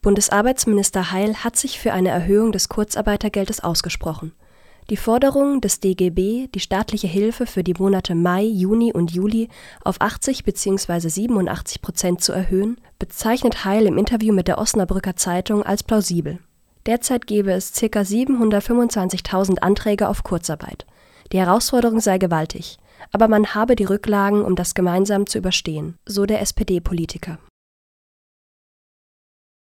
Bundesarbeitsminister Heil hat sich für eine Erhöhung des Kurzarbeitergeldes ausgesprochen. Die Forderung des DGB, die staatliche Hilfe für die Monate Mai, Juni und Juli auf 80 bzw. 87 Prozent zu erhöhen, bezeichnet Heil im Interview mit der Osnabrücker Zeitung als plausibel. Derzeit gebe es ca. 725.000 Anträge auf Kurzarbeit. Die Herausforderung sei gewaltig, aber man habe die Rücklagen, um das gemeinsam zu überstehen, so der SPD-Politiker